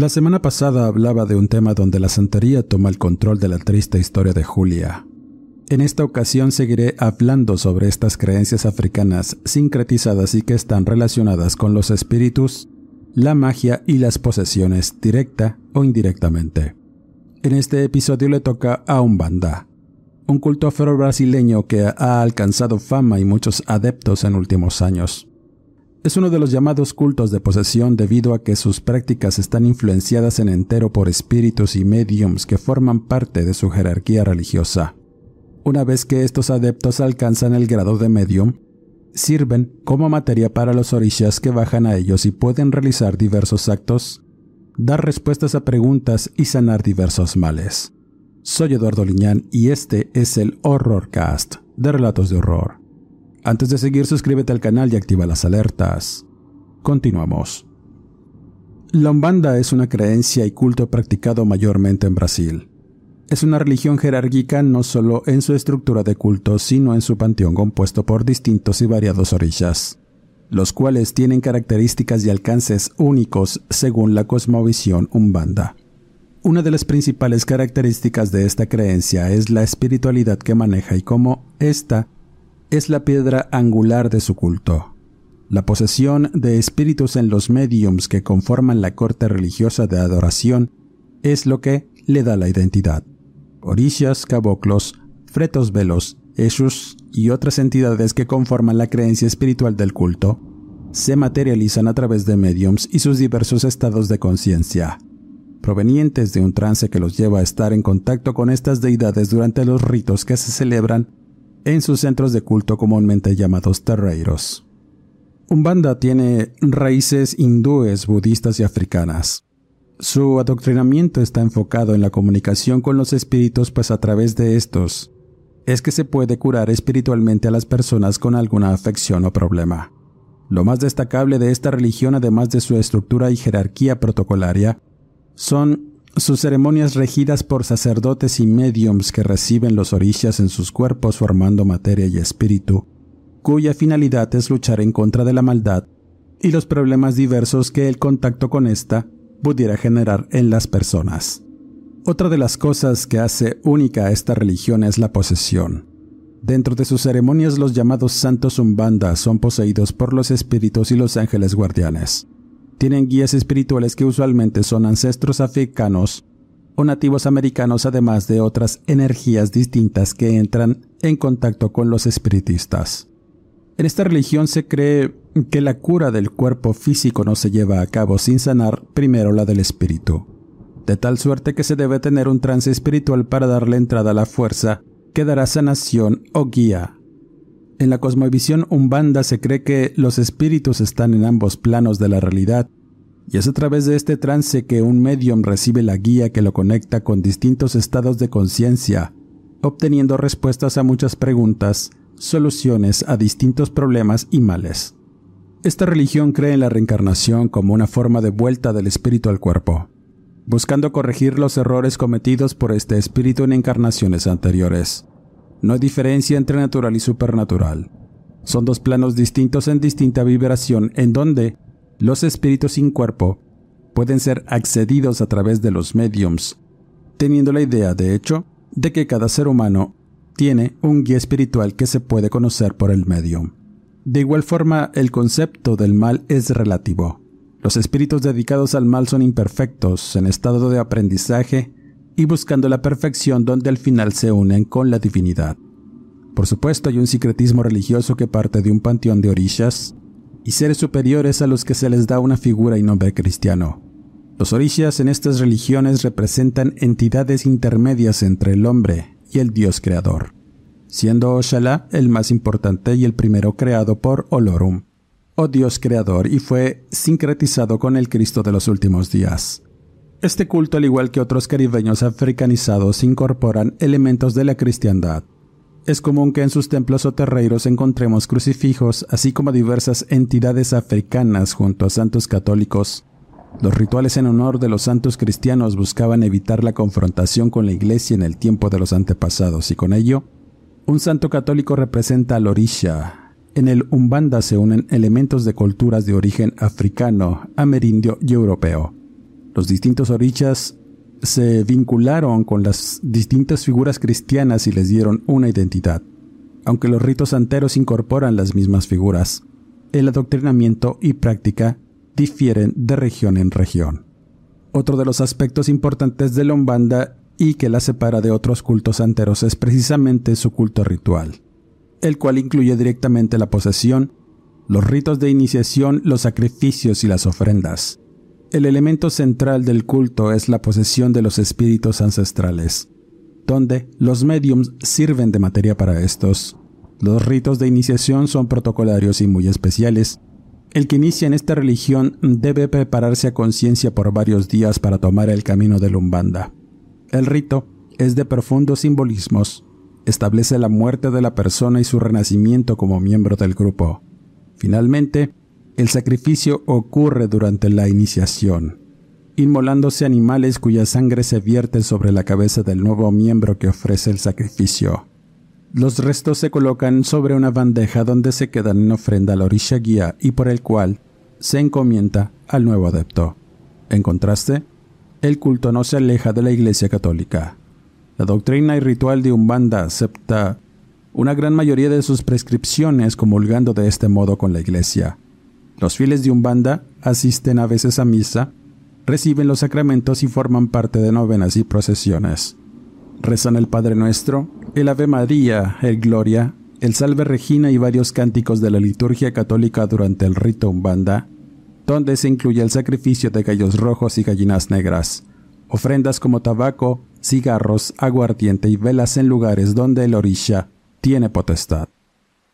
La semana pasada hablaba de un tema donde la santería toma el control de la triste historia de Julia. En esta ocasión seguiré hablando sobre estas creencias africanas sincretizadas y que están relacionadas con los espíritus, la magia y las posesiones directa o indirectamente. En este episodio le toca a Umbanda, un culto afro-brasileño que ha alcanzado fama y muchos adeptos en últimos años. Es uno de los llamados cultos de posesión debido a que sus prácticas están influenciadas en entero por espíritus y mediums que forman parte de su jerarquía religiosa. Una vez que estos adeptos alcanzan el grado de medium, sirven como materia para los orishas que bajan a ellos y pueden realizar diversos actos, dar respuestas a preguntas y sanar diversos males. Soy Eduardo Liñán y este es el Horrorcast de Relatos de Horror. Antes de seguir, suscríbete al canal y activa las alertas. Continuamos. La Umbanda es una creencia y culto practicado mayormente en Brasil. Es una religión jerárquica no solo en su estructura de culto, sino en su panteón compuesto por distintos y variados orillas, los cuales tienen características y alcances únicos según la cosmovisión Umbanda. Una de las principales características de esta creencia es la espiritualidad que maneja y cómo ésta es la piedra angular de su culto. La posesión de espíritus en los mediums que conforman la corte religiosa de adoración es lo que le da la identidad. Orishas, caboclos, fretos velos, eshus y otras entidades que conforman la creencia espiritual del culto se materializan a través de mediums y sus diversos estados de conciencia, provenientes de un trance que los lleva a estar en contacto con estas deidades durante los ritos que se celebran en sus centros de culto comúnmente llamados terreiros. Umbanda tiene raíces hindúes, budistas y africanas. Su adoctrinamiento está enfocado en la comunicación con los espíritus, pues a través de estos es que se puede curar espiritualmente a las personas con alguna afección o problema. Lo más destacable de esta religión, además de su estructura y jerarquía protocolaria, son sus ceremonias regidas por sacerdotes y mediums que reciben los orishas en sus cuerpos formando materia y espíritu, cuya finalidad es luchar en contra de la maldad y los problemas diversos que el contacto con ésta pudiera generar en las personas. Otra de las cosas que hace única a esta religión es la posesión. Dentro de sus ceremonias los llamados santos umbanda son poseídos por los espíritus y los ángeles guardianes tienen guías espirituales que usualmente son ancestros africanos o nativos americanos, además de otras energías distintas que entran en contacto con los espiritistas. En esta religión se cree que la cura del cuerpo físico no se lleva a cabo sin sanar primero la del espíritu, de tal suerte que se debe tener un trance espiritual para darle entrada a la fuerza que dará sanación o guía en la cosmovisión umbanda se cree que los espíritus están en ambos planos de la realidad, y es a través de este trance que un medium recibe la guía que lo conecta con distintos estados de conciencia, obteniendo respuestas a muchas preguntas, soluciones a distintos problemas y males. Esta religión cree en la reencarnación como una forma de vuelta del espíritu al cuerpo, buscando corregir los errores cometidos por este espíritu en encarnaciones anteriores. No hay diferencia entre natural y supernatural. Son dos planos distintos en distinta vibración en donde los espíritus sin cuerpo pueden ser accedidos a través de los mediums, teniendo la idea, de hecho, de que cada ser humano tiene un guía espiritual que se puede conocer por el medium. De igual forma, el concepto del mal es relativo. Los espíritus dedicados al mal son imperfectos, en estado de aprendizaje y buscando la perfección donde al final se unen con la divinidad. Por supuesto hay un secretismo religioso que parte de un panteón de orishas y seres superiores a los que se les da una figura y nombre cristiano. Los orishas en estas religiones representan entidades intermedias entre el hombre y el Dios creador, siendo Oshala el más importante y el primero creado por Olorum, o Dios creador, y fue sincretizado con el Cristo de los últimos días. Este culto, al igual que otros caribeños africanizados, incorporan elementos de la cristiandad. Es común que en sus templos o terreiros encontremos crucifijos, así como diversas entidades africanas junto a santos católicos. Los rituales en honor de los santos cristianos buscaban evitar la confrontación con la iglesia en el tiempo de los antepasados y con ello, un santo católico representa al orisha. En el Umbanda se unen elementos de culturas de origen africano, amerindio y europeo. Los distintos orichas se vincularon con las distintas figuras cristianas y les dieron una identidad. Aunque los ritos santeros incorporan las mismas figuras, el adoctrinamiento y práctica difieren de región en región. Otro de los aspectos importantes de la Umbanda y que la separa de otros cultos santeros es precisamente su culto ritual, el cual incluye directamente la posesión, los ritos de iniciación, los sacrificios y las ofrendas. El elemento central del culto es la posesión de los espíritus ancestrales, donde los mediums sirven de materia para estos. Los ritos de iniciación son protocolarios y muy especiales. El que inicia en esta religión debe prepararse a conciencia por varios días para tomar el camino de Lumbanda. El rito es de profundos simbolismos. Establece la muerte de la persona y su renacimiento como miembro del grupo. Finalmente, el sacrificio ocurre durante la iniciación, inmolándose animales cuya sangre se vierte sobre la cabeza del nuevo miembro que ofrece el sacrificio. Los restos se colocan sobre una bandeja donde se quedan en ofrenda al orisha guía y por el cual se encomienda al nuevo adepto. En contraste, el culto no se aleja de la Iglesia Católica. La doctrina y ritual de Umbanda acepta una gran mayoría de sus prescripciones comulgando de este modo con la Iglesia. Los fieles de Umbanda asisten a veces a misa, reciben los sacramentos y forman parte de novenas y procesiones. Rezan el Padre Nuestro, el Ave María, el Gloria, el Salve Regina y varios cánticos de la liturgia católica durante el rito Umbanda, donde se incluye el sacrificio de gallos rojos y gallinas negras, ofrendas como tabaco, cigarros, aguardiente y velas en lugares donde el orisha tiene potestad.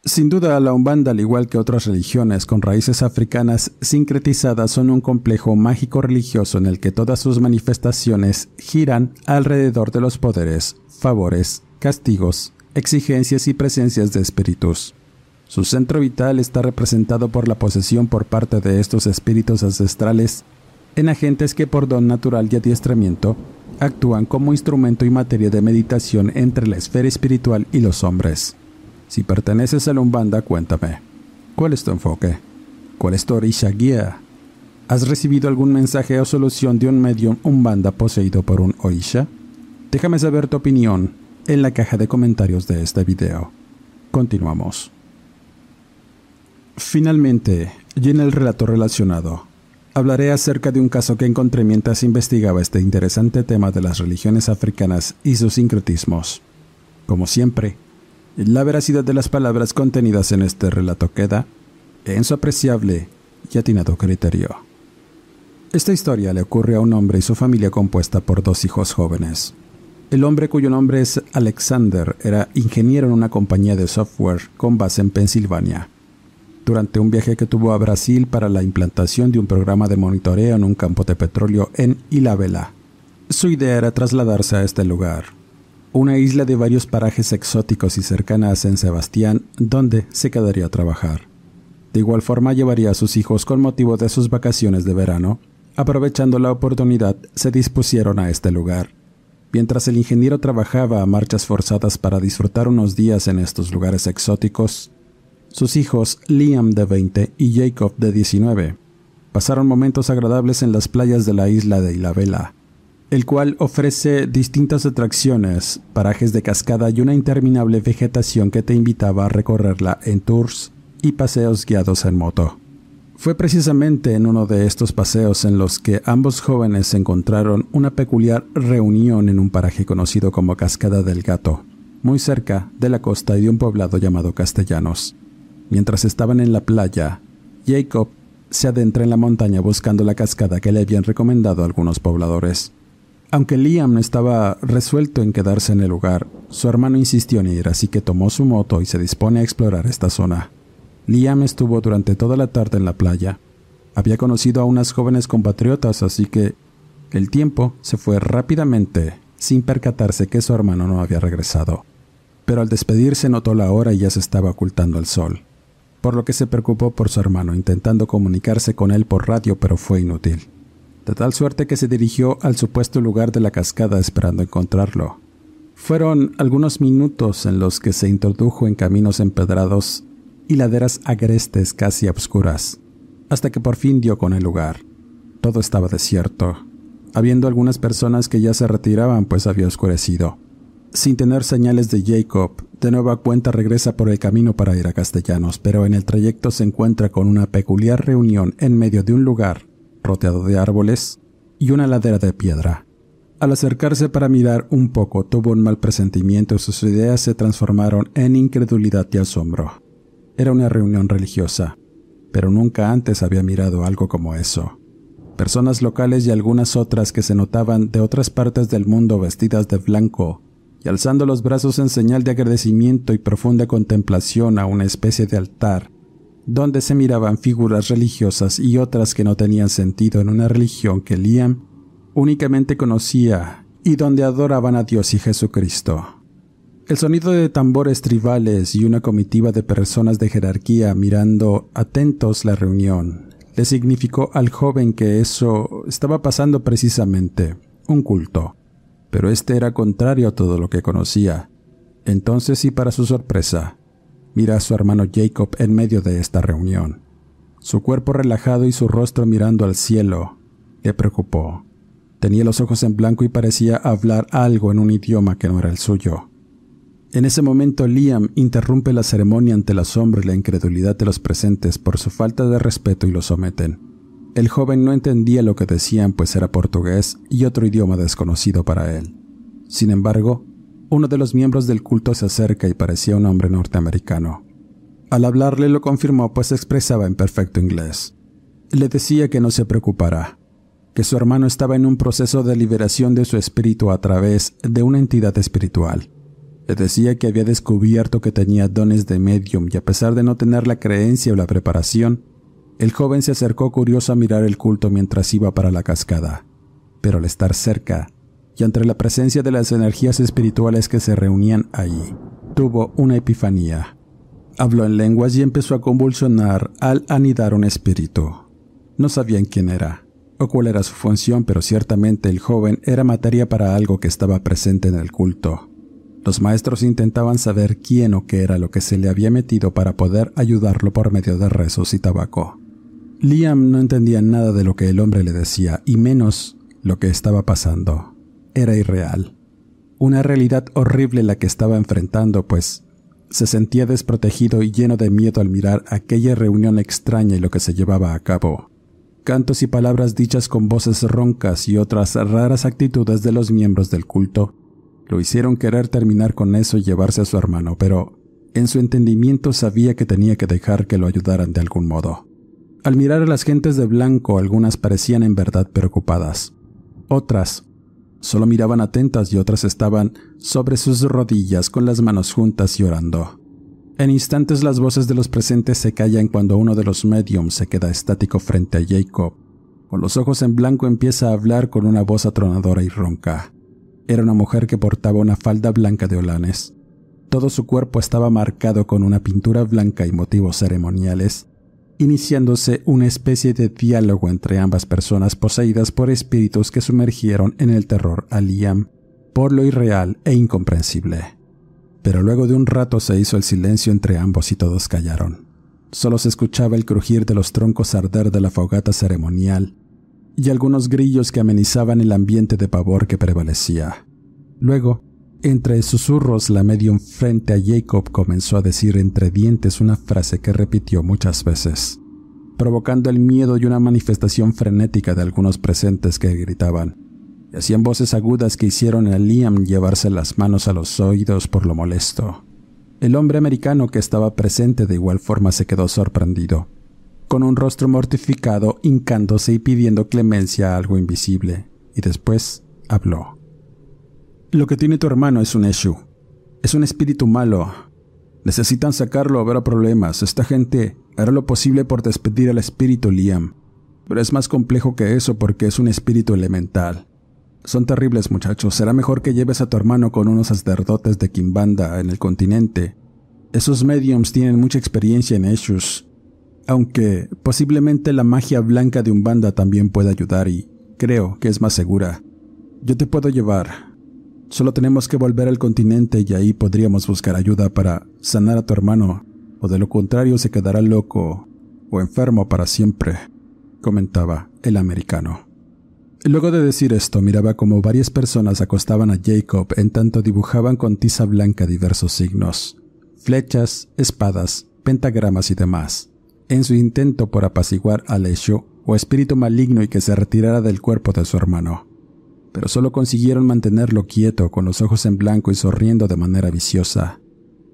Sin duda, la Umbanda, al igual que otras religiones con raíces africanas sincretizadas, son un complejo mágico religioso en el que todas sus manifestaciones giran alrededor de los poderes, favores, castigos, exigencias y presencias de espíritus. Su centro vital está representado por la posesión por parte de estos espíritus ancestrales en agentes que por don natural y adiestramiento actúan como instrumento y materia de meditación entre la esfera espiritual y los hombres. Si perteneces a la Umbanda, cuéntame. ¿Cuál es tu enfoque? ¿Cuál es tu orisha guía? ¿Has recibido algún mensaje o solución de un medium Umbanda poseído por un orisha? Déjame saber tu opinión en la caja de comentarios de este video. Continuamos. Finalmente, y en el relato relacionado, hablaré acerca de un caso que encontré mientras investigaba este interesante tema de las religiones africanas y sus sincretismos. Como siempre, la veracidad de las palabras contenidas en este relato queda en su apreciable y atinado criterio. Esta historia le ocurre a un hombre y su familia compuesta por dos hijos jóvenes. El hombre cuyo nombre es Alexander era ingeniero en una compañía de software con base en Pensilvania. Durante un viaje que tuvo a Brasil para la implantación de un programa de monitoreo en un campo de petróleo en Ilabela, su idea era trasladarse a este lugar, una isla de varios parajes exóticos y cercana a San Sebastián, donde se quedaría a trabajar. De igual forma llevaría a sus hijos con motivo de sus vacaciones de verano. Aprovechando la oportunidad, se dispusieron a este lugar. Mientras el ingeniero trabajaba a marchas forzadas para disfrutar unos días en estos lugares exóticos, sus hijos Liam de 20 y Jacob de 19 pasaron momentos agradables en las playas de la isla de Ilabela, el cual ofrece distintas atracciones, parajes de cascada y una interminable vegetación que te invitaba a recorrerla en tours y paseos guiados en moto. Fue precisamente en uno de estos paseos en los que ambos jóvenes encontraron una peculiar reunión en un paraje conocido como Cascada del Gato, muy cerca de la costa y de un poblado llamado Castellanos. Mientras estaban en la playa, Jacob se adentra en la montaña buscando la cascada que le habían recomendado algunos pobladores. Aunque Liam estaba resuelto en quedarse en el lugar, su hermano insistió en ir, así que tomó su moto y se dispone a explorar esta zona. Liam estuvo durante toda la tarde en la playa. Había conocido a unas jóvenes compatriotas, así que el tiempo se fue rápidamente, sin percatarse que su hermano no había regresado. Pero al despedirse notó la hora y ya se estaba ocultando el sol, por lo que se preocupó por su hermano, intentando comunicarse con él por radio, pero fue inútil de tal suerte que se dirigió al supuesto lugar de la cascada esperando encontrarlo. Fueron algunos minutos en los que se introdujo en caminos empedrados y laderas agrestes casi oscuras, hasta que por fin dio con el lugar. Todo estaba desierto, habiendo algunas personas que ya se retiraban pues había oscurecido. Sin tener señales de Jacob, de nueva cuenta regresa por el camino para ir a Castellanos, pero en el trayecto se encuentra con una peculiar reunión en medio de un lugar rodeado de árboles y una ladera de piedra. Al acercarse para mirar un poco, tuvo un mal presentimiento y sus ideas se transformaron en incredulidad y asombro. Era una reunión religiosa, pero nunca antes había mirado algo como eso. Personas locales y algunas otras que se notaban de otras partes del mundo vestidas de blanco y alzando los brazos en señal de agradecimiento y profunda contemplación a una especie de altar donde se miraban figuras religiosas y otras que no tenían sentido en una religión que Liam únicamente conocía y donde adoraban a Dios y Jesucristo. El sonido de tambores tribales y una comitiva de personas de jerarquía mirando atentos la reunión le significó al joven que eso estaba pasando precisamente, un culto. Pero este era contrario a todo lo que conocía. Entonces, y para su sorpresa, mira a su hermano Jacob en medio de esta reunión. Su cuerpo relajado y su rostro mirando al cielo le preocupó. Tenía los ojos en blanco y parecía hablar algo en un idioma que no era el suyo. En ese momento Liam interrumpe la ceremonia ante el asombro y la incredulidad de los presentes por su falta de respeto y lo someten. El joven no entendía lo que decían pues era portugués y otro idioma desconocido para él. Sin embargo, uno de los miembros del culto se acerca y parecía un hombre norteamericano. Al hablarle lo confirmó pues expresaba en perfecto inglés. Le decía que no se preocupara, que su hermano estaba en un proceso de liberación de su espíritu a través de una entidad espiritual. Le decía que había descubierto que tenía dones de medium y a pesar de no tener la creencia o la preparación, el joven se acercó curioso a mirar el culto mientras iba para la cascada. Pero al estar cerca, y entre la presencia de las energías espirituales que se reunían allí, tuvo una epifanía. Habló en lenguas y empezó a convulsionar al anidar un espíritu. No sabían quién era o cuál era su función, pero ciertamente el joven era materia para algo que estaba presente en el culto. Los maestros intentaban saber quién o qué era lo que se le había metido para poder ayudarlo por medio de rezos y tabaco. Liam no entendía nada de lo que el hombre le decía, y menos lo que estaba pasando era irreal. Una realidad horrible la que estaba enfrentando, pues se sentía desprotegido y lleno de miedo al mirar aquella reunión extraña y lo que se llevaba a cabo. Cantos y palabras dichas con voces roncas y otras raras actitudes de los miembros del culto lo hicieron querer terminar con eso y llevarse a su hermano, pero en su entendimiento sabía que tenía que dejar que lo ayudaran de algún modo. Al mirar a las gentes de blanco, algunas parecían en verdad preocupadas. Otras Solo miraban atentas y otras estaban sobre sus rodillas con las manos juntas y orando. En instantes las voces de los presentes se callan cuando uno de los mediums se queda estático frente a Jacob. Con los ojos en blanco empieza a hablar con una voz atronadora y ronca. Era una mujer que portaba una falda blanca de holanes. Todo su cuerpo estaba marcado con una pintura blanca y motivos ceremoniales, iniciándose una especie de diálogo entre ambas personas poseídas por espíritus que sumergieron en el terror a Liam por lo irreal e incomprensible. Pero luego de un rato se hizo el silencio entre ambos y todos callaron. Solo se escuchaba el crujir de los troncos arder de la fogata ceremonial y algunos grillos que amenizaban el ambiente de pavor que prevalecía. Luego, entre susurros, la medium frente a Jacob comenzó a decir entre dientes una frase que repitió muchas veces. provocando el miedo y una manifestación frenética de algunos presentes que gritaban, y hacían voces agudas que hicieron a Liam llevarse las manos a los oídos por lo molesto. El hombre americano que estaba presente de igual forma se quedó sorprendido, con un rostro mortificado, hincándose y pidiendo clemencia a algo invisible, y después habló. Lo que tiene tu hermano es un Eshu. Es un espíritu malo. Necesitan sacarlo, habrá problemas. Esta gente hará lo posible por despedir al espíritu Liam. Pero es más complejo que eso porque es un espíritu elemental. Son terribles muchachos, será mejor que lleves a tu hermano con unos sacerdotes de Kimbanda en el continente. Esos mediums tienen mucha experiencia en Eshus, aunque posiblemente la magia blanca de Umbanda también pueda ayudar y creo que es más segura. Yo te puedo llevar. Solo tenemos que volver al continente y ahí podríamos buscar ayuda para sanar a tu hermano, o de lo contrario se quedará loco o enfermo para siempre, comentaba el americano. Luego de decir esto, miraba como varias personas acostaban a Jacob en tanto dibujaban con tiza blanca diversos signos, flechas, espadas, pentagramas y demás, en su intento por apaciguar al hecho o espíritu maligno y que se retirara del cuerpo de su hermano. Pero solo consiguieron mantenerlo quieto, con los ojos en blanco y sonriendo de manera viciosa.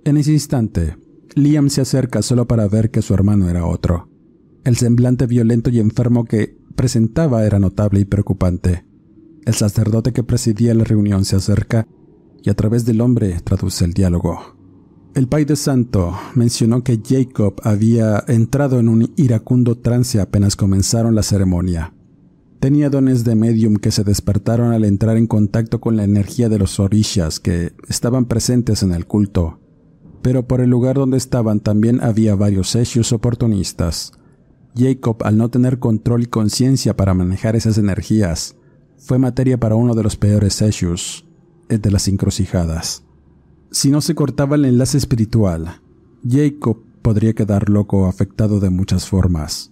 En ese instante, Liam se acerca solo para ver que su hermano era otro. El semblante violento y enfermo que presentaba era notable y preocupante. El sacerdote que presidía la reunión se acerca y a través del hombre traduce el diálogo. El de Santo mencionó que Jacob había entrado en un iracundo trance apenas comenzaron la ceremonia. Tenía dones de medium que se despertaron al entrar en contacto con la energía de los orishas que estaban presentes en el culto. Pero por el lugar donde estaban también había varios hechos oportunistas. Jacob, al no tener control y conciencia para manejar esas energías, fue materia para uno de los peores issues, el de las encrucijadas. Si no se cortaba el enlace espiritual, Jacob podría quedar loco o afectado de muchas formas.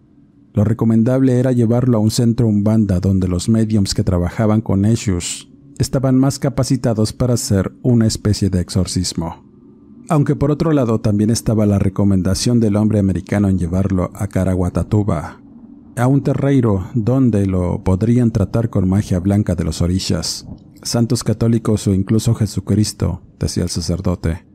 Lo recomendable era llevarlo a un centro umbanda donde los mediums que trabajaban con issues estaban más capacitados para hacer una especie de exorcismo. Aunque por otro lado también estaba la recomendación del hombre americano en llevarlo a Caraguatatuba, a un terreiro donde lo podrían tratar con magia blanca de los orillas, santos católicos o incluso Jesucristo, decía el sacerdote.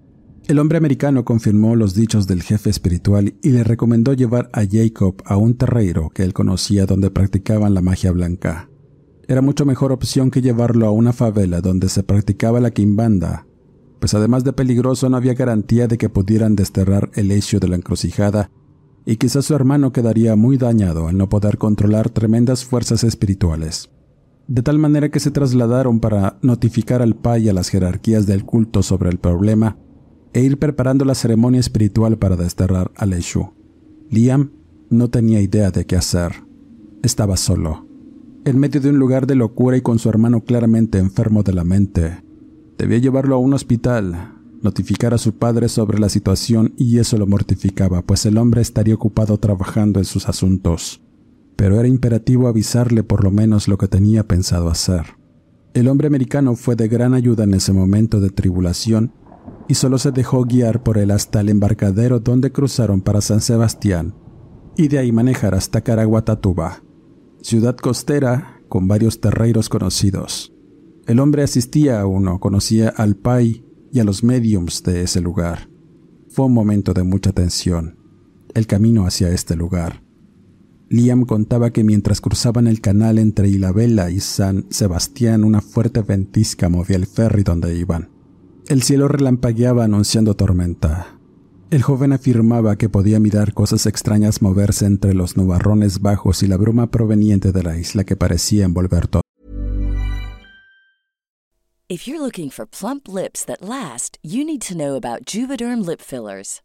El hombre americano confirmó los dichos del jefe espiritual y le recomendó llevar a Jacob a un terreiro que él conocía donde practicaban la magia blanca. Era mucho mejor opción que llevarlo a una favela donde se practicaba la quimbanda pues además de peligroso no había garantía de que pudieran desterrar el hecho de la encrucijada, y quizás su hermano quedaría muy dañado al no poder controlar tremendas fuerzas espirituales. De tal manera que se trasladaron para notificar al Pai y a las jerarquías del culto sobre el problema e ir preparando la ceremonia espiritual para desterrar al Eshu. Liam no tenía idea de qué hacer. Estaba solo, en medio de un lugar de locura y con su hermano claramente enfermo de la mente. Debía llevarlo a un hospital, notificar a su padre sobre la situación y eso lo mortificaba, pues el hombre estaría ocupado trabajando en sus asuntos. Pero era imperativo avisarle por lo menos lo que tenía pensado hacer. El hombre americano fue de gran ayuda en ese momento de tribulación y solo se dejó guiar por él hasta el embarcadero donde cruzaron para San Sebastián y de ahí manejar hasta Caraguatatuba, ciudad costera con varios terreiros conocidos. El hombre asistía a uno, conocía al Pai y a los mediums de ese lugar. Fue un momento de mucha tensión, el camino hacia este lugar. Liam contaba que mientras cruzaban el canal entre Ilabella y San Sebastián, una fuerte ventisca movía el ferry donde iban. El cielo relampagueaba anunciando tormenta. El joven afirmaba que podía mirar cosas extrañas moverse entre los nubarrones bajos y la bruma proveniente de la isla que parecía envolver todo. If you're looking for plump lips that last, you need to know about Juvederm lip fillers.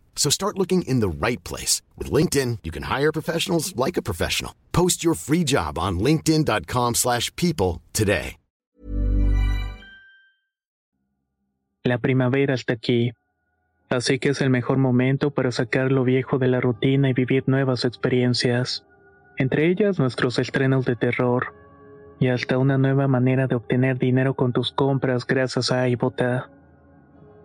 So start looking in the right place. With LinkedIn, you can hire professionals like a professional. Post your free job on linkedin.com slash people today. La primavera está aquí. Así que es el mejor momento para sacar lo viejo de la rutina y vivir nuevas experiencias. Entre ellas nuestros estrenos de terror y hasta una nueva manera de obtener dinero con tus compras gracias a iBota.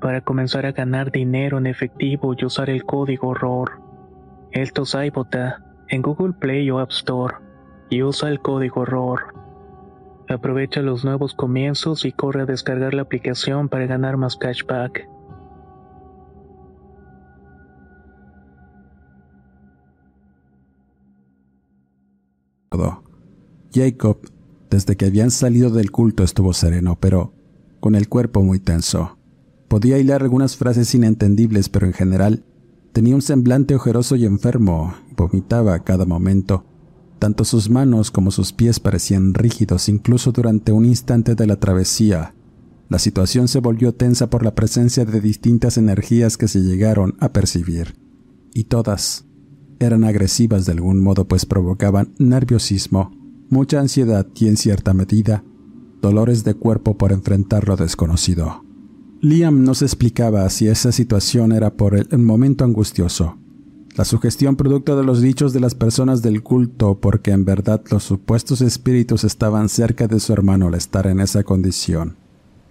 para comenzar a ganar dinero en efectivo y usar el código horror. Esto es iBota en Google Play o App Store y usa el código horror. Aprovecha los nuevos comienzos y corre a descargar la aplicación para ganar más cashback. Jacob, desde que habían salido del culto, estuvo sereno, pero con el cuerpo muy tenso. Podía hilar algunas frases inentendibles, pero en general tenía un semblante ojeroso y enfermo. Vomitaba a cada momento tanto sus manos como sus pies parecían rígidos incluso durante un instante de la travesía. La situación se volvió tensa por la presencia de distintas energías que se llegaron a percibir, y todas eran agresivas de algún modo pues provocaban nerviosismo, mucha ansiedad y en cierta medida dolores de cuerpo por enfrentar lo desconocido. Liam no se explicaba si esa situación era por el momento angustioso, la sugestión producto de los dichos de las personas del culto, porque en verdad los supuestos espíritus estaban cerca de su hermano al estar en esa condición,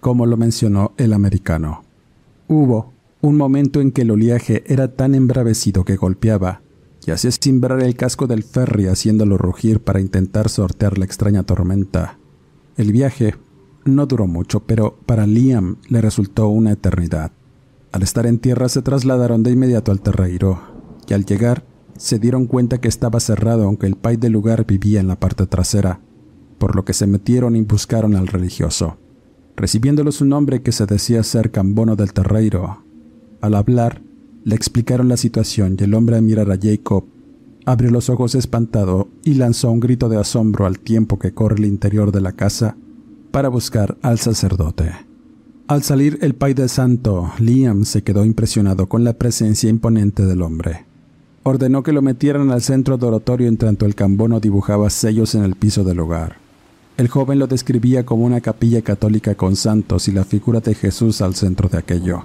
como lo mencionó el americano. Hubo un momento en que el oleaje era tan embravecido que golpeaba y hacía cimbrar el casco del ferry haciéndolo rugir para intentar sortear la extraña tormenta. El viaje no duró mucho, pero para Liam le resultó una eternidad. Al estar en tierra se trasladaron de inmediato al terreiro, y al llegar se dieron cuenta que estaba cerrado aunque el pai del lugar vivía en la parte trasera, por lo que se metieron y buscaron al religioso, recibiéndolo su nombre que se decía ser Cambono del Terreiro. Al hablar, le explicaron la situación y el hombre al mirar a Jacob abrió los ojos espantado y lanzó un grito de asombro al tiempo que corre el interior de la casa para buscar al sacerdote. Al salir el pai del santo, Liam se quedó impresionado con la presencia imponente del hombre ordenó que lo metieran al centro de oratorio en tanto el cambono dibujaba sellos en el piso del hogar. El joven lo describía como una capilla católica con santos y la figura de Jesús al centro de aquello.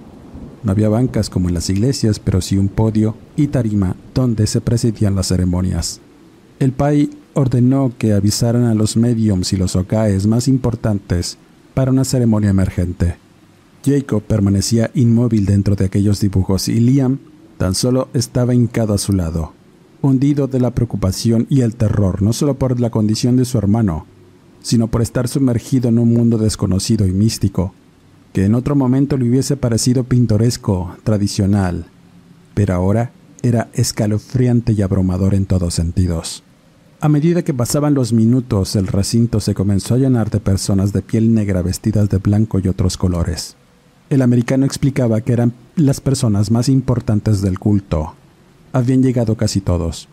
No había bancas como en las iglesias, pero sí un podio y tarima donde se presidían las ceremonias. El pai ordenó que avisaran a los mediums y los ocaes más importantes para una ceremonia emergente. Jacob permanecía inmóvil dentro de aquellos dibujos y Liam Tan solo estaba hincado a su lado, hundido de la preocupación y el terror, no solo por la condición de su hermano, sino por estar sumergido en un mundo desconocido y místico, que en otro momento le hubiese parecido pintoresco, tradicional, pero ahora era escalofriante y abrumador en todos sentidos. A medida que pasaban los minutos, el recinto se comenzó a llenar de personas de piel negra vestidas de blanco y otros colores. El americano explicaba que eran las personas más importantes del culto. Habían llegado casi todos,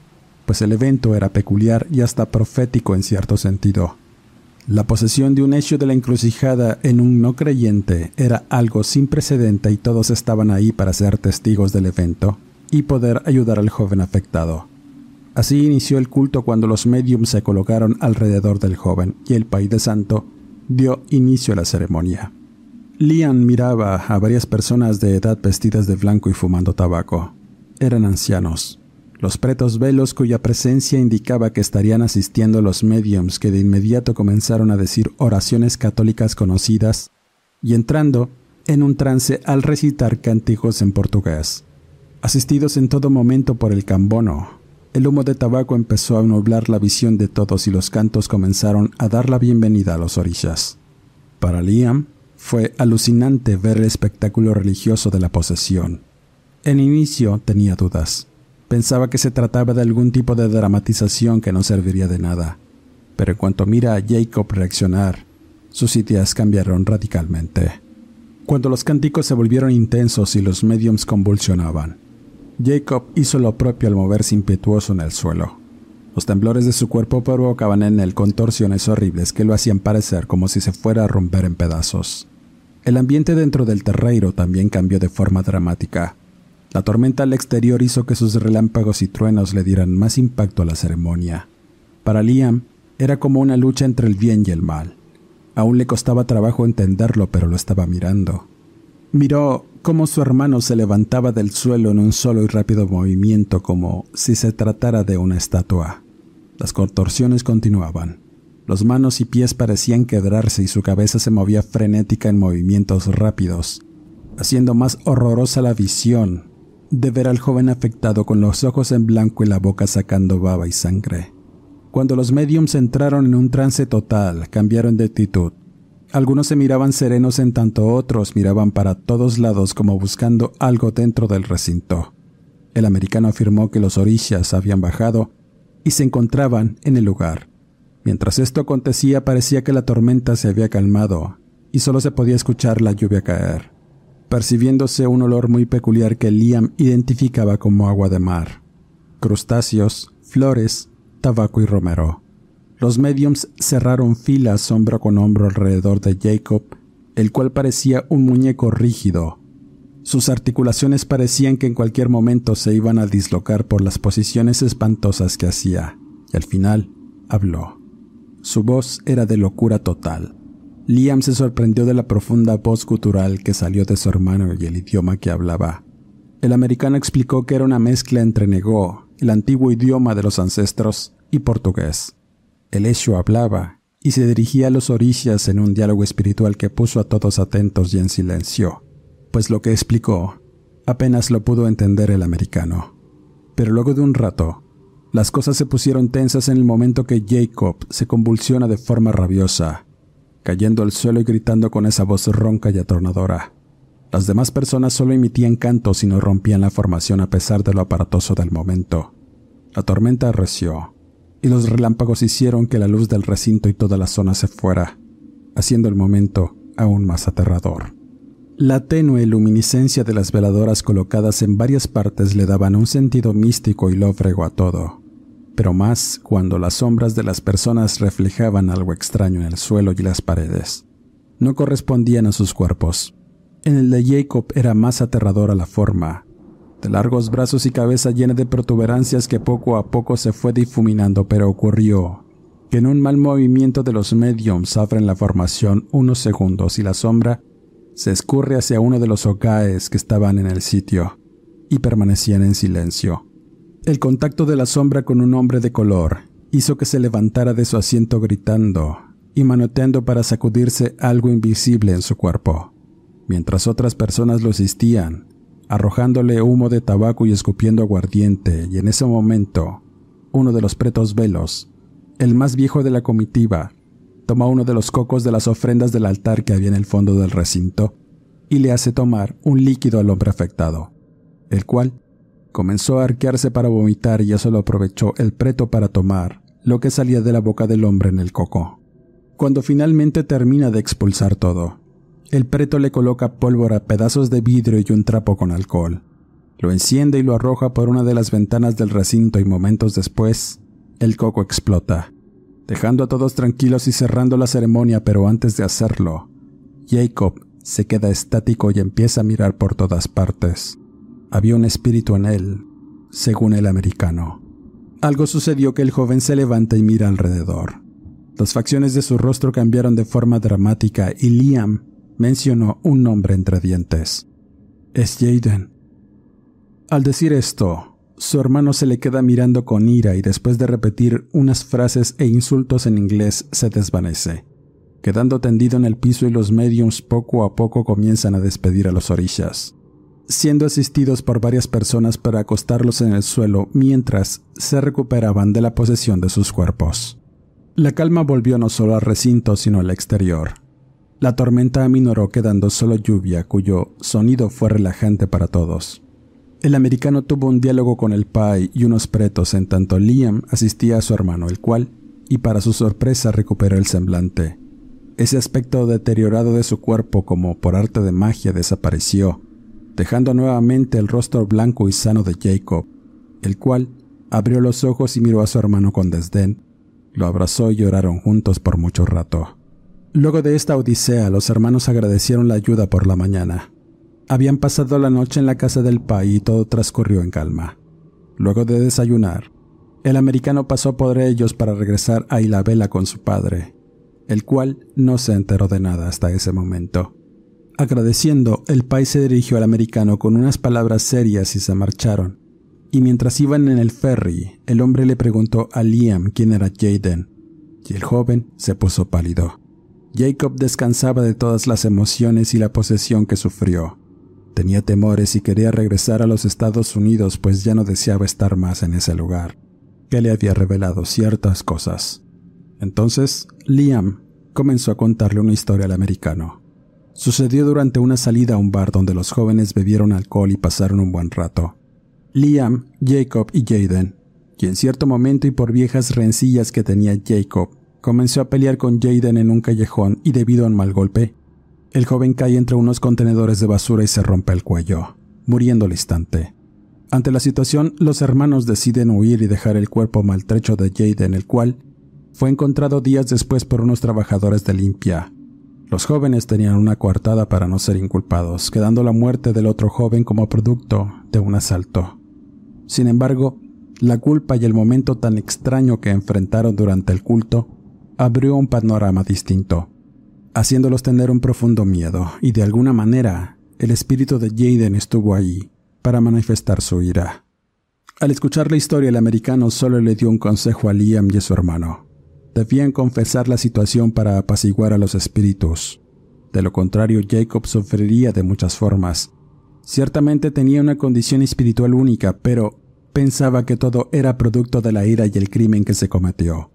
pues el evento era peculiar y hasta profético en cierto sentido. La posesión de un hecho de la encrucijada en un no creyente era algo sin precedente y todos estaban ahí para ser testigos del evento y poder ayudar al joven afectado. Así inició el culto cuando los mediums se colocaron alrededor del joven y el País de Santo dio inicio a la ceremonia. Liam miraba a varias personas de edad vestidas de blanco y fumando tabaco. Eran ancianos, los pretos velos cuya presencia indicaba que estarían asistiendo los mediums que de inmediato comenzaron a decir oraciones católicas conocidas y entrando en un trance al recitar cánticos en portugués. Asistidos en todo momento por el cambono, el humo de tabaco empezó a nublar la visión de todos y los cantos comenzaron a dar la bienvenida a los orillas. Para Liam fue alucinante ver el espectáculo religioso de la posesión. En inicio tenía dudas Pensaba que se trataba de algún tipo de dramatización que no serviría de nada, pero en cuanto mira a Jacob reaccionar, sus ideas cambiaron radicalmente. Cuando los cánticos se volvieron intensos y los mediums convulsionaban, Jacob hizo lo propio al moverse impetuoso en el suelo. Los temblores de su cuerpo provocaban en él contorsiones horribles que lo hacían parecer como si se fuera a romper en pedazos. El ambiente dentro del terreiro también cambió de forma dramática. La tormenta al exterior hizo que sus relámpagos y truenos le dieran más impacto a la ceremonia. Para Liam era como una lucha entre el bien y el mal. Aún le costaba trabajo entenderlo, pero lo estaba mirando. Miró cómo su hermano se levantaba del suelo en un solo y rápido movimiento como si se tratara de una estatua. Las contorsiones continuaban. Los manos y pies parecían quebrarse y su cabeza se movía frenética en movimientos rápidos, haciendo más horrorosa la visión de ver al joven afectado con los ojos en blanco y la boca sacando baba y sangre. Cuando los mediums entraron en un trance total, cambiaron de actitud. Algunos se miraban serenos en tanto otros miraban para todos lados como buscando algo dentro del recinto. El americano afirmó que los orillas habían bajado y se encontraban en el lugar. Mientras esto acontecía parecía que la tormenta se había calmado y solo se podía escuchar la lluvia caer percibiéndose un olor muy peculiar que Liam identificaba como agua de mar, crustáceos, flores, tabaco y romero. Los mediums cerraron filas hombro con hombro alrededor de Jacob, el cual parecía un muñeco rígido. Sus articulaciones parecían que en cualquier momento se iban a dislocar por las posiciones espantosas que hacía, y al final habló. Su voz era de locura total. Liam se sorprendió de la profunda voz gutural que salió de su hermano y el idioma que hablaba. El americano explicó que era una mezcla entre negó, el antiguo idioma de los ancestros, y portugués. El hecho hablaba y se dirigía a los orillas en un diálogo espiritual que puso a todos atentos y en silencio, pues lo que explicó apenas lo pudo entender el americano. Pero luego de un rato, las cosas se pusieron tensas en el momento que Jacob se convulsiona de forma rabiosa cayendo al suelo y gritando con esa voz ronca y atornadora. Las demás personas solo emitían cantos y no rompían la formación a pesar de lo aparatoso del momento. La tormenta arreció, y los relámpagos hicieron que la luz del recinto y toda la zona se fuera, haciendo el momento aún más aterrador. La tenue luminiscencia de las veladoras colocadas en varias partes le daban un sentido místico y lóbrego a todo pero más cuando las sombras de las personas reflejaban algo extraño en el suelo y las paredes. No correspondían a sus cuerpos. En el de Jacob era más aterradora la forma, de largos brazos y cabeza llena de protuberancias que poco a poco se fue difuminando, pero ocurrió que en un mal movimiento de los mediums abren la formación unos segundos y la sombra se escurre hacia uno de los ocaes que estaban en el sitio y permanecían en silencio. El contacto de la sombra con un hombre de color hizo que se levantara de su asiento gritando y manoteando para sacudirse algo invisible en su cuerpo, mientras otras personas lo asistían, arrojándole humo de tabaco y escupiendo aguardiente, y en ese momento, uno de los pretos velos, el más viejo de la comitiva, toma uno de los cocos de las ofrendas del altar que había en el fondo del recinto y le hace tomar un líquido al hombre afectado, el cual comenzó a arquearse para vomitar y ya solo aprovechó el preto para tomar lo que salía de la boca del hombre en el coco. Cuando finalmente termina de expulsar todo, el preto le coloca pólvora, pedazos de vidrio y un trapo con alcohol. Lo enciende y lo arroja por una de las ventanas del recinto y momentos después, el coco explota, dejando a todos tranquilos y cerrando la ceremonia, pero antes de hacerlo, Jacob se queda estático y empieza a mirar por todas partes. Había un espíritu en él, según el americano. Algo sucedió que el joven se levanta y mira alrededor. Las facciones de su rostro cambiaron de forma dramática y Liam mencionó un nombre entre dientes. Es Jaden. Al decir esto, su hermano se le queda mirando con ira y después de repetir unas frases e insultos en inglés se desvanece, quedando tendido en el piso y los mediums poco a poco comienzan a despedir a los orillas, siendo asistidos por varias personas para acostarlos en el suelo mientras se recuperaban de la posesión de sus cuerpos. La calma volvió no solo al recinto sino al exterior. La tormenta aminoró quedando solo lluvia cuyo sonido fue relajante para todos. El americano tuvo un diálogo con el Pai y unos pretos en tanto Liam asistía a su hermano, el cual, y para su sorpresa, recuperó el semblante. Ese aspecto deteriorado de su cuerpo como por arte de magia desapareció, dejando nuevamente el rostro blanco y sano de Jacob, el cual abrió los ojos y miró a su hermano con desdén, lo abrazó y lloraron juntos por mucho rato. Luego de esta odisea, los hermanos agradecieron la ayuda por la mañana. Habían pasado la noche en la casa del Pai y todo transcurrió en calma. Luego de desayunar, el americano pasó por ellos para regresar a Ilabela con su padre, el cual no se enteró de nada hasta ese momento. Agradeciendo, el Pai se dirigió al americano con unas palabras serias y se marcharon. Y mientras iban en el ferry, el hombre le preguntó a Liam quién era Jaden, y el joven se puso pálido. Jacob descansaba de todas las emociones y la posesión que sufrió. Tenía temores y quería regresar a los Estados Unidos pues ya no deseaba estar más en ese lugar, que le había revelado ciertas cosas. Entonces, Liam comenzó a contarle una historia al americano. Sucedió durante una salida a un bar donde los jóvenes bebieron alcohol y pasaron un buen rato. Liam, Jacob y Jaden, y en cierto momento y por viejas rencillas que tenía Jacob, comenzó a pelear con Jaden en un callejón y debido a un mal golpe, el joven cae entre unos contenedores de basura y se rompe el cuello, muriendo al instante. Ante la situación, los hermanos deciden huir y dejar el cuerpo maltrecho de Jaden, el cual fue encontrado días después por unos trabajadores de limpia. Los jóvenes tenían una coartada para no ser inculpados, quedando la muerte del otro joven como producto de un asalto. Sin embargo, la culpa y el momento tan extraño que enfrentaron durante el culto abrió un panorama distinto haciéndolos tener un profundo miedo, y de alguna manera el espíritu de Jaden estuvo allí para manifestar su ira. Al escuchar la historia, el americano solo le dio un consejo a Liam y a su hermano. Debían confesar la situación para apaciguar a los espíritus. De lo contrario, Jacob sufriría de muchas formas. Ciertamente tenía una condición espiritual única, pero pensaba que todo era producto de la ira y el crimen que se cometió.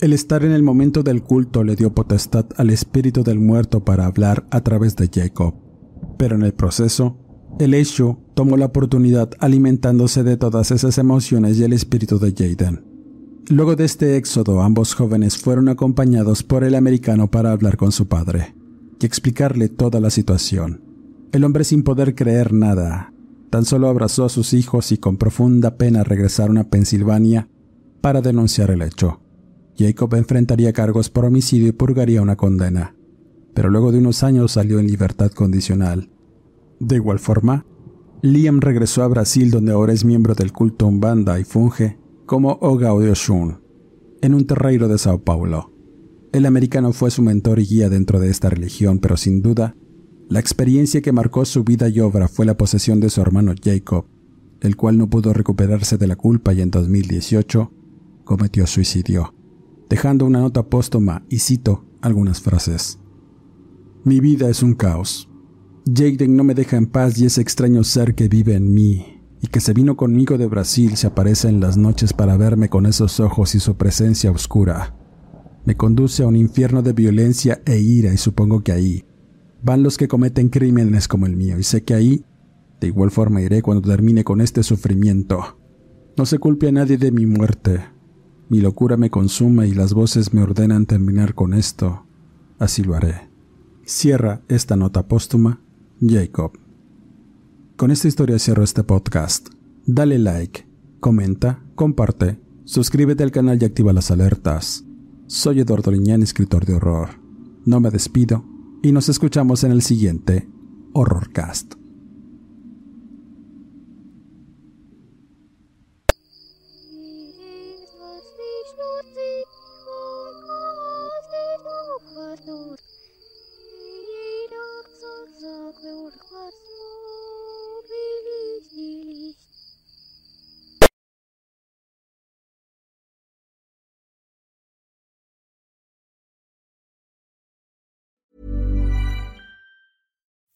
El estar en el momento del culto le dio potestad al espíritu del muerto para hablar a través de Jacob. Pero en el proceso, el hecho tomó la oportunidad alimentándose de todas esas emociones y el espíritu de Jaden. Luego de este éxodo, ambos jóvenes fueron acompañados por el americano para hablar con su padre y explicarle toda la situación. El hombre sin poder creer nada, tan solo abrazó a sus hijos y con profunda pena regresaron a Pensilvania para denunciar el hecho. Jacob enfrentaría cargos por homicidio y purgaría una condena, pero luego de unos años salió en libertad condicional. De igual forma, Liam regresó a Brasil donde ahora es miembro del culto Umbanda y funge como Oga Oshun en un terreiro de Sao Paulo. El americano fue su mentor y guía dentro de esta religión, pero sin duda, la experiencia que marcó su vida y obra fue la posesión de su hermano Jacob, el cual no pudo recuperarse de la culpa y en 2018 cometió suicidio dejando una nota póstuma y cito algunas frases. Mi vida es un caos. Jaden no me deja en paz y ese extraño ser que vive en mí y que se vino conmigo de Brasil se aparece en las noches para verme con esos ojos y su presencia oscura. me conduce a un infierno de violencia e ira y supongo que ahí van los que cometen crímenes como el mío y sé que ahí de igual forma iré cuando termine con este sufrimiento. No se culpe a nadie de mi muerte. Mi locura me consume y las voces me ordenan terminar con esto. Así lo haré. Cierra esta nota póstuma, Jacob. Con esta historia cierro este podcast. Dale like, comenta, comparte, suscríbete al canal y activa las alertas. Soy Eduardo Liñán, escritor de horror. No me despido y nos escuchamos en el siguiente Horrorcast.